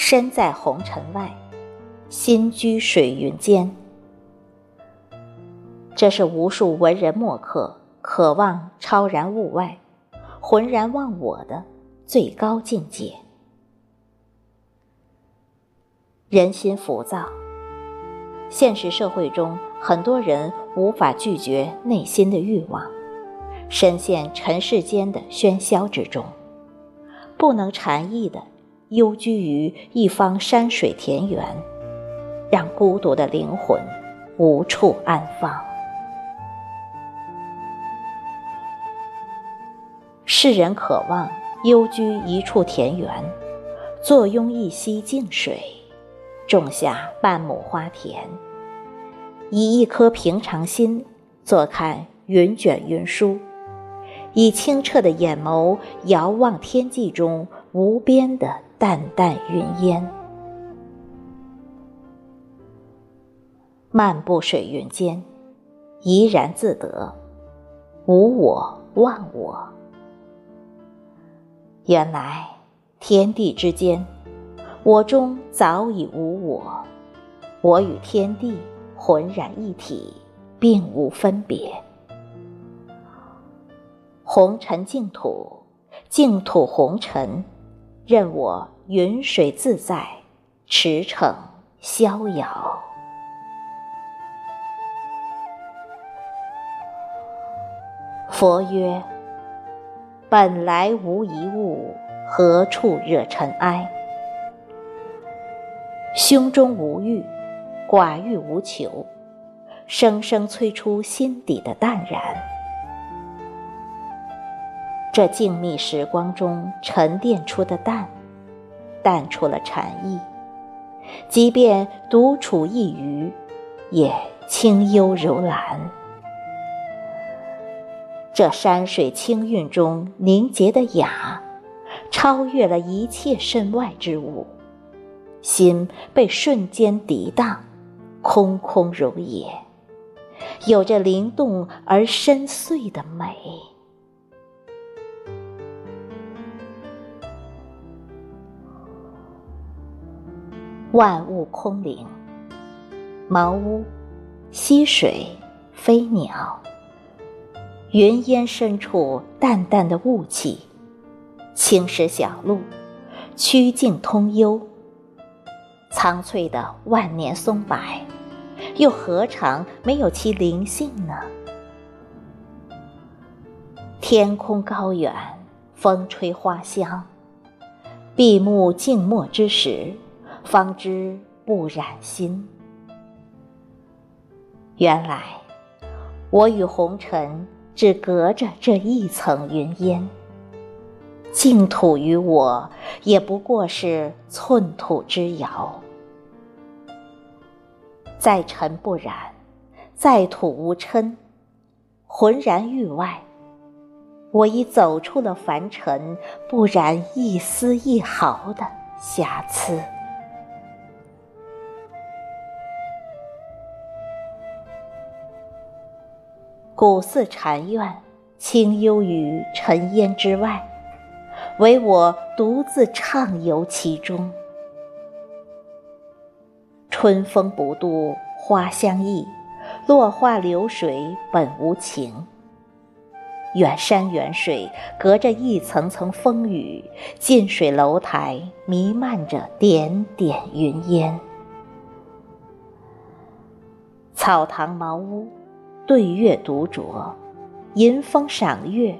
身在红尘外，心居水云间。这是无数文人墨客渴望超然物外、浑然忘我的最高境界。人心浮躁，现实社会中，很多人无法拒绝内心的欲望，深陷尘世间的喧嚣之中，不能禅意的幽居于一方山水田园，让孤独的灵魂无处安放。世人渴望幽居一处田园，坐拥一溪静水，种下半亩花田，以一颗平常心坐看云卷云舒，以清澈的眼眸遥望天际中无边的淡淡云烟。漫步水云间，怡然自得，无我忘我。原来，天地之间，我中早已无我，我与天地浑然一体，并无分别。红尘净土，净土红尘，任我云水自在，驰骋逍遥。佛曰。本来无一物，何处惹尘埃？胸中无欲，寡欲无求，生生催出心底的淡然。这静谧时光中沉淀出的淡，淡出了禅意。即便独处一隅，也清幽如兰。这山水清韵中凝结的雅，超越了一切身外之物，心被瞬间涤荡，空空如也，有着灵动而深邃的美。万物空灵，茅屋、溪水、飞鸟。云烟深处，淡淡的雾气，青石小路，曲径通幽。苍翠的万年松柏，又何尝没有其灵性呢？天空高远，风吹花香，闭目静默之时，方知不染心。原来，我与红尘。只隔着这一层云烟，净土与我也不过是寸土之遥。在尘不染，在土无嗔，浑然域外，我已走出了凡尘，不染一丝一毫的瑕疵。古寺禅院，清幽于尘烟之外，唯我独自畅游其中。春风不度花香溢，落花流水本无情。远山远水，隔着一层层风雨；近水楼台，弥漫着点点云烟。草堂茅屋。对月独酌，吟风赏月，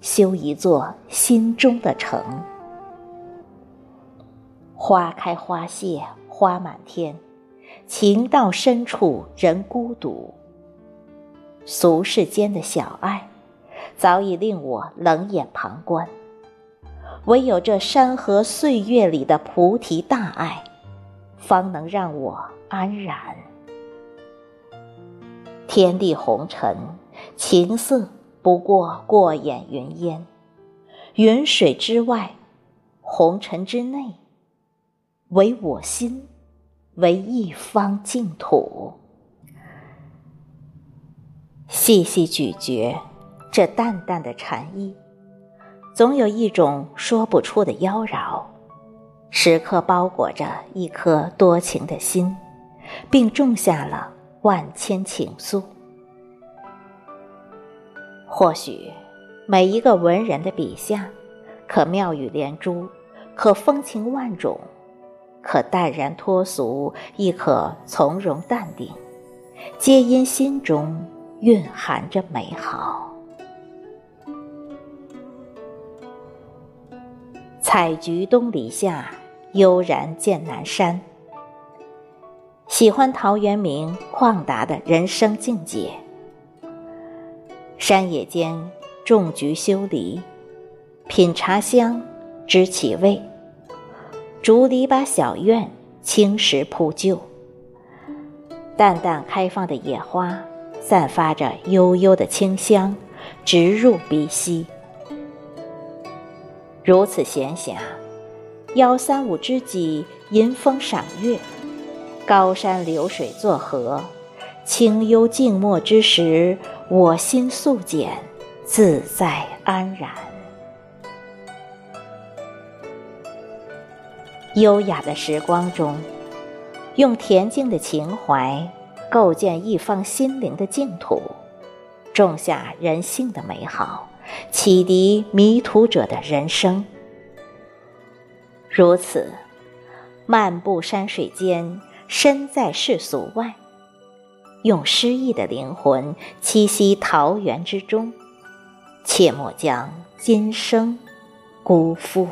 修一座心中的城。花开花谢花满天，情到深处人孤独。俗世间的小爱，早已令我冷眼旁观。唯有这山河岁月里的菩提大爱，方能让我安然。天地红尘，情色不过过眼云烟；云水之外，红尘之内，唯我心，为一方净土。细细咀嚼这淡淡的禅意，总有一种说不出的妖娆，时刻包裹着一颗多情的心，并种下了万千情愫。或许，每一个文人的笔下，可妙语连珠，可风情万种，可淡然脱俗，亦可从容淡定，皆因心中蕴含着美好。采菊东篱下。悠然见南山。喜欢陶渊明旷达的人生境界。山野间种菊修篱，品茶香，知其味。竹篱笆小院，青石铺就。淡淡开放的野花，散发着悠悠的清香，直入鼻息。如此闲暇。邀三五知己，吟风赏月，高山流水作河，清幽静默之时，我心素简，自在安然。优雅的时光中，用恬静的情怀构建一方心灵的净土，种下人性的美好，启迪迷途者的人生。如此，漫步山水间，身在世俗外，用诗意的灵魂栖息桃源之中，切莫将今生辜负。